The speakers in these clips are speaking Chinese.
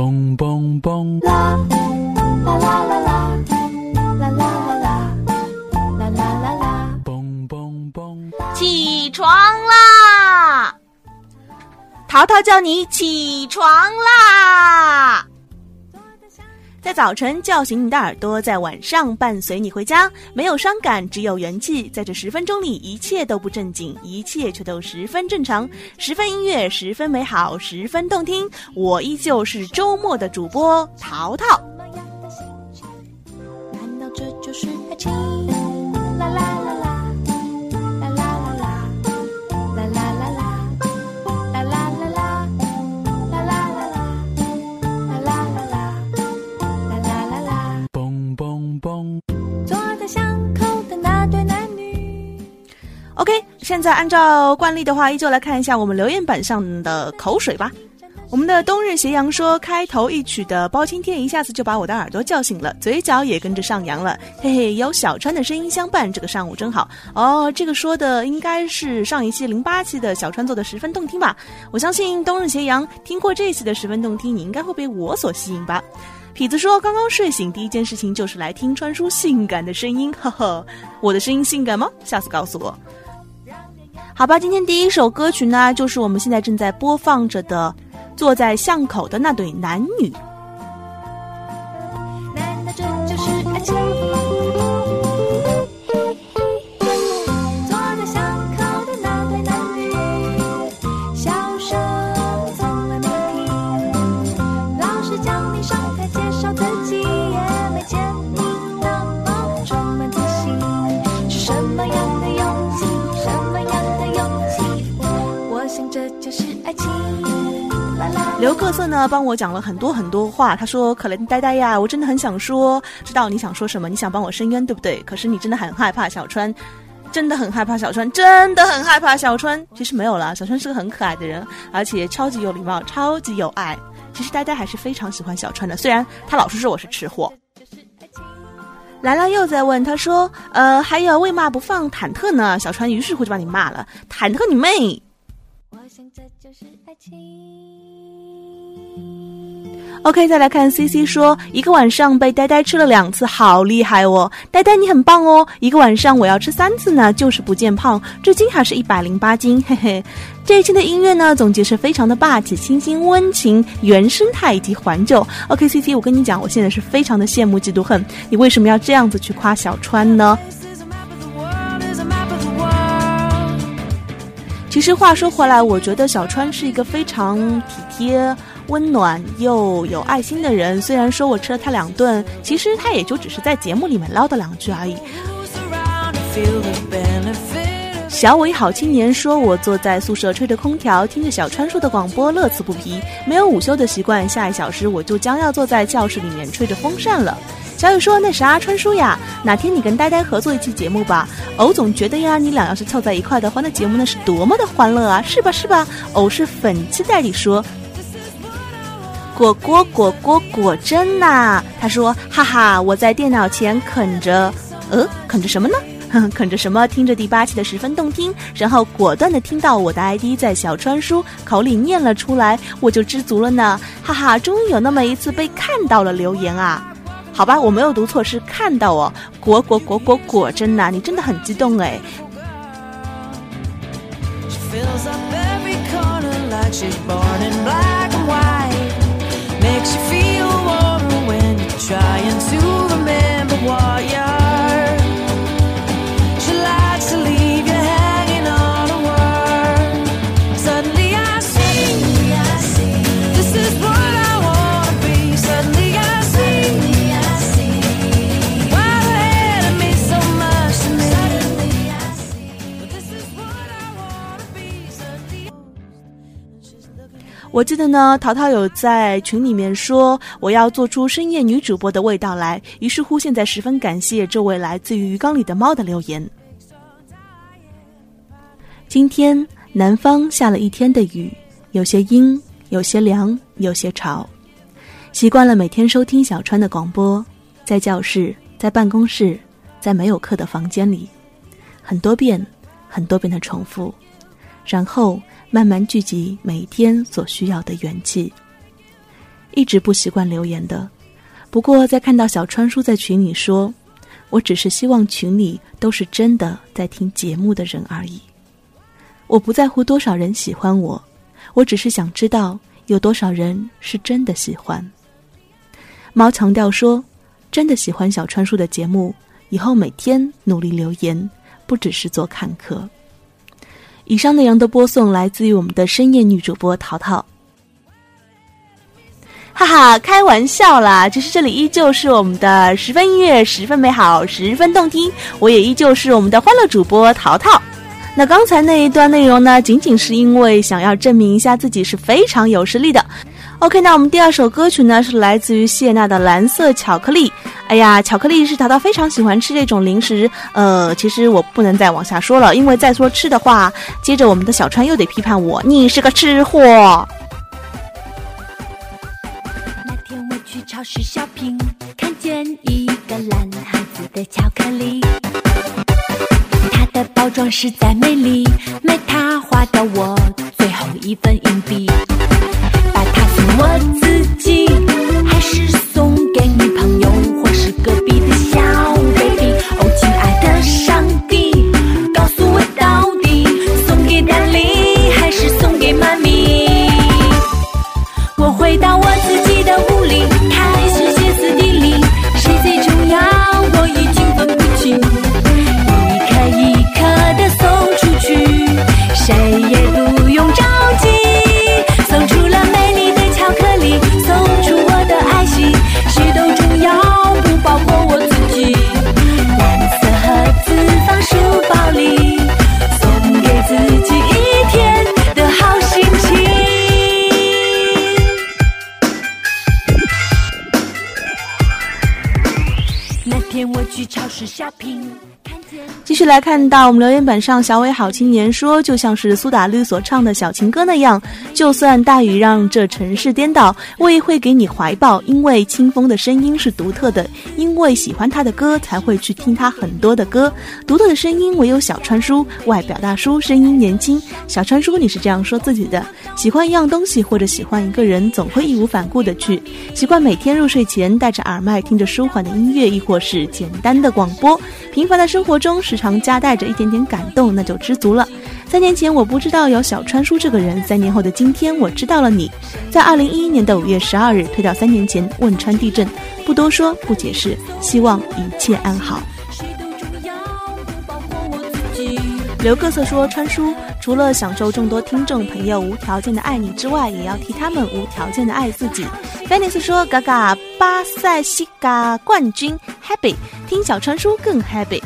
嘣嘣嘣！啦啦啦啦啦啦啦啦啦啦啦啦！嘣嘣嘣！起床啦！淘淘叫你起床啦！在早晨叫醒你的耳朵，在晚上伴随你回家。没有伤感，只有元气。在这十分钟里，一切都不正经，一切却都十分正常。十分音乐，十分美好，十分动听。我依旧是周末的主播淘淘。难道这就是爱情？现在按照惯例的话，依旧来看一下我们留言板上的口水吧。我们的冬日斜阳说，开头一曲的包青天一下子就把我的耳朵叫醒了，嘴角也跟着上扬了。嘿嘿，有小川的声音相伴，这个上午真好哦。这个说的应该是上一期零八期的小川做的十分动听吧？我相信冬日斜阳听过这一期的十分动听，你应该会被我所吸引吧？痞子说，刚刚睡醒，第一件事情就是来听川叔性感的声音，呵呵，我的声音性感吗？下次告诉我。好吧，今天第一首歌曲呢，就是我们现在正在播放着的《坐在巷口的那对男女》。难道这就是爱情？刘各色呢帮我讲了很多很多话，他说：“可怜呆呆呀，我真的很想说，知道你想说什么，你想帮我伸冤，对不对？可是你真的很害怕小川，真的很害怕小川，真的很害怕小川。其实没有啦，小川是个很可爱的人，而且超级有礼貌，超级有爱。其实呆呆还是非常喜欢小川的，虽然他老是说我是吃货。”兰兰又在问，他说：“呃，还有为嘛不放忐忑呢？”小川于是乎就把你骂了，忐忑你妹！这就是爱情。OK，再来看 CC 说，一个晚上被呆呆吃了两次，好厉害哦！呆呆你很棒哦，一个晚上我要吃三次呢，就是不见胖，至今还是一百零八斤，嘿嘿。这一期的音乐呢，总结是非常的霸气、清新、温情、原生态以及怀旧。OK，CC，我跟你讲，我现在是非常的羡慕、嫉妒、恨，你为什么要这样子去夸小川呢？其实话说回来，我觉得小川是一个非常体贴、温暖又有爱心的人。虽然说我吃了他两顿，其实他也就只是在节目里面唠叨两句而已。小伟好青年说：“我坐在宿舍吹着空调，听着小川叔的广播，乐此不疲。没有午休的习惯，下一小时我就将要坐在教室里面吹着风扇了。”小雨说：“那啥，川叔呀，哪天你跟呆呆合作一期节目吧？偶总觉得呀，你俩要是凑在一块的话，那节目那是多么的欢乐啊，是吧？是吧？”偶是粉期待里说：“果果果果果真呐、他说：“哈哈，我在电脑前啃着，呃，啃着什么呢？”哼，啃着什么？听着第八期的十分动听，然后果断的听到我的 ID 在小川叔口里念了出来，我就知足了呢。哈哈，终于有那么一次被看到了留言啊！好吧，我没有读错，是看到哦。果果果果果真呐、你真的很激动哎。我记得呢，淘淘有在群里面说我要做出深夜女主播的味道来，于是乎现在十分感谢这位来自于鱼缸里的猫的留言。今天南方下了一天的雨，有些阴，有些凉，有些潮。习惯了每天收听小川的广播，在教室，在办公室，在没有课的房间里，很多遍，很多遍的重复，然后慢慢聚集每天所需要的元气。一直不习惯留言的。不过在看到小川叔在群里说：“我只是希望群里都是真的在听节目的人而已。我不在乎多少人喜欢我，我只是想知道有多少人是真的喜欢。”猫强调说：“真的喜欢小川叔的节目，以后每天努力留言，不只是做看客。”以上内容的播送来自于我们的深夜女主播淘淘。哈哈，开玩笑啦！其实这里依旧是我们的十分音乐，十分美好，十分动听。我也依旧是我们的欢乐主播淘淘。那刚才那一段内容呢，仅仅是因为想要证明一下自己是非常有实力的。OK，那我们第二首歌曲呢是来自于谢娜的《蓝色巧克力》。哎呀，巧克力是淘淘非常喜欢吃这种零食。呃，其实我不能再往下说了，因为再说吃的话，接着我们的小川又得批判我，你是个吃货。那天我去超市 shopping，看见一个蓝孩子的巧克力，它的包装实在美丽，买它花掉我最后一分硬币。我自继续来看到我们留言板上，小伟好青年说，就像是苏打绿所唱的小情歌那样，就算大雨让这城市颠倒，我也会给你怀抱，因为清风的声音是独特的，因为喜欢他的歌才会去听他很多的歌，独特的声音唯有小川叔，外表大叔，声音年轻。小川叔，你是这样说自己的？喜欢一样东西或者喜欢一个人，总会义无反顾的去。习惯每天入睡前戴着耳麦听着舒缓的音乐，亦或是简单的广播。平凡的生活中时常 夹带着一点点感动，那就知足了。三年前我不知道有小川叔这个人，三年后的今天我知道了你。在二零一一年的五月十二日，推到三年前汶川地震，不多说，不解释，希望一切安好。刘各色说：“川叔除了享受众多听众朋友无条件的爱你之外，也要替他们无条件的爱自己。” f a n i s 说：“嘎嘎，巴塞西嘎冠军，happy，听小川叔更 happy。”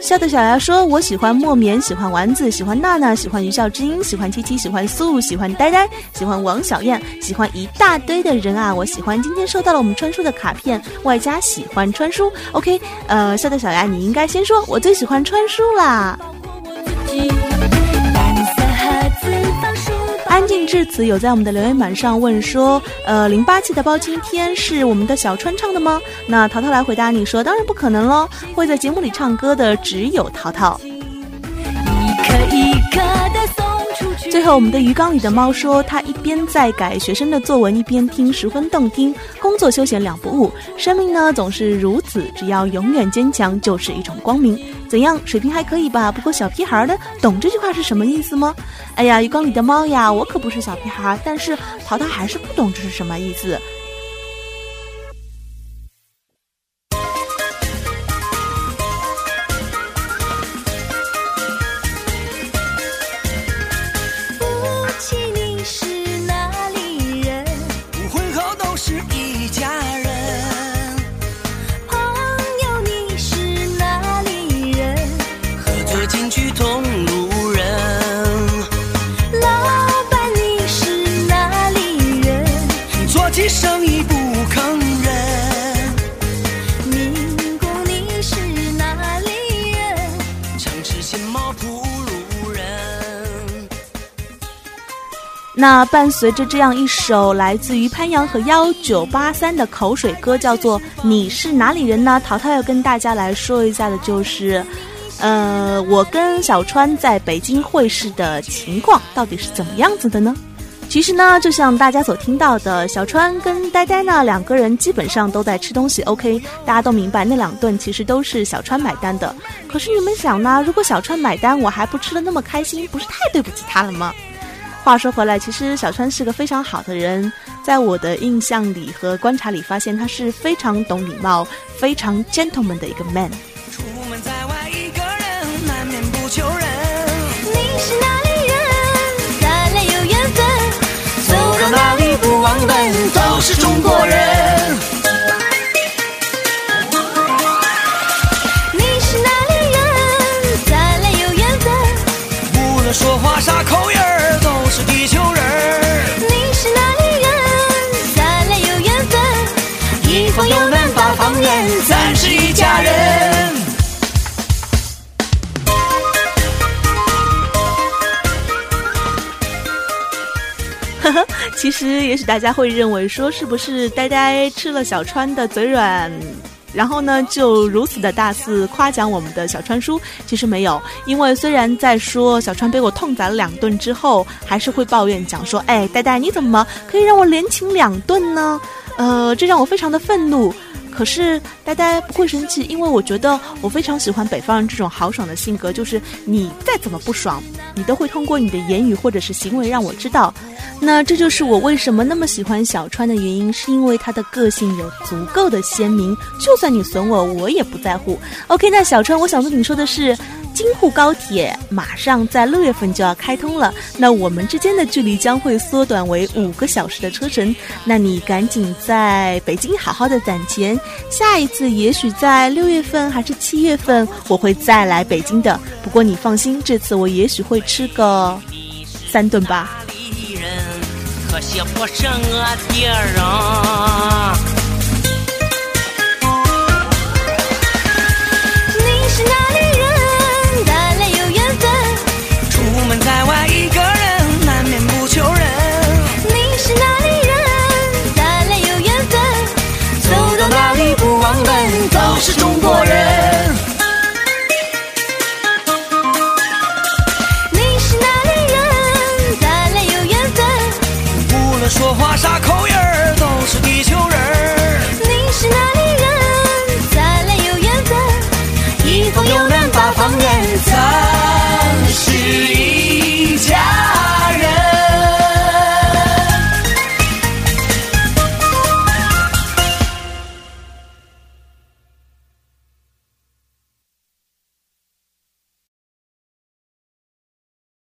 笑的小牙说：“我喜欢莫棉，喜欢丸子，喜欢娜娜，喜欢余笑之音，喜欢七七，喜欢素，喜欢呆呆，喜欢王小燕，喜欢一大堆的人啊！我喜欢今天收到了我们川叔的卡片，外加喜欢川叔。OK，呃，笑的小牙，你应该先说，我最喜欢川叔啦。”安静至此，有在我们的留言板上问说：“呃，零八期的包青天是我们的小川唱的吗？”那淘淘来回答你说：“当然不可能喽，会在节目里唱歌的只有淘淘。”最后，我们的鱼缸里的猫说：“它一边在改学生的作文，一边听，十分动听。工作休闲两不误，生命呢总是如此，只要永远坚强，就是一种光明。怎样，水平还可以吧？不过小屁孩的懂这句话是什么意思吗？哎呀，鱼缸里的猫呀，我可不是小屁孩，但是淘淘还是不懂这是什么意思。”那伴随着这样一首来自于潘阳和幺九八三的口水歌，叫做《你是哪里人》呢？淘淘要跟大家来说一下的就是，呃，我跟小川在北京会试的情况到底是怎么样子的呢？其实呢，就像大家所听到的，小川跟呆呆呢两个人基本上都在吃东西。OK，大家都明白那两顿其实都是小川买单的。可是你们想呢？如果小川买单，我还不吃的那么开心，不是太对不起他了吗？话说回来，其实小川是个非常好的人，在我的印象里和观察里，发现他是非常懂礼貌、非常 gentleman 的一个 man。出门在外一个人，难免不求人。你是哪里人？咱俩有缘分。走到哪里不忘本，都是中国人。其实，也许大家会认为说，是不是呆呆吃了小川的嘴软，然后呢，就如此的大肆夸奖我们的小川叔？其实没有，因为虽然在说小川被我痛宰了两顿之后，还是会抱怨讲说，哎，呆呆你怎么可以让我连请两顿呢？呃，这让我非常的愤怒。可是呆呆不会生气，因为我觉得我非常喜欢北方人这种豪爽的性格，就是你再怎么不爽，你都会通过你的言语或者是行为让我知道。那这就是我为什么那么喜欢小川的原因，是因为他的个性有足够的鲜明，就算你损我，我也不在乎。OK，那小川，我想对你说的是，京沪高铁马上在六月份就要开通了，那我们之间的距离将会缩短为五个小时的车程，那你赶紧在北京好好的攒钱，下一次也许在六月份还是七月份，我会再来北京的。不过你放心，这次我也许会吃个三顿吧。可惜不是我的人你是哪里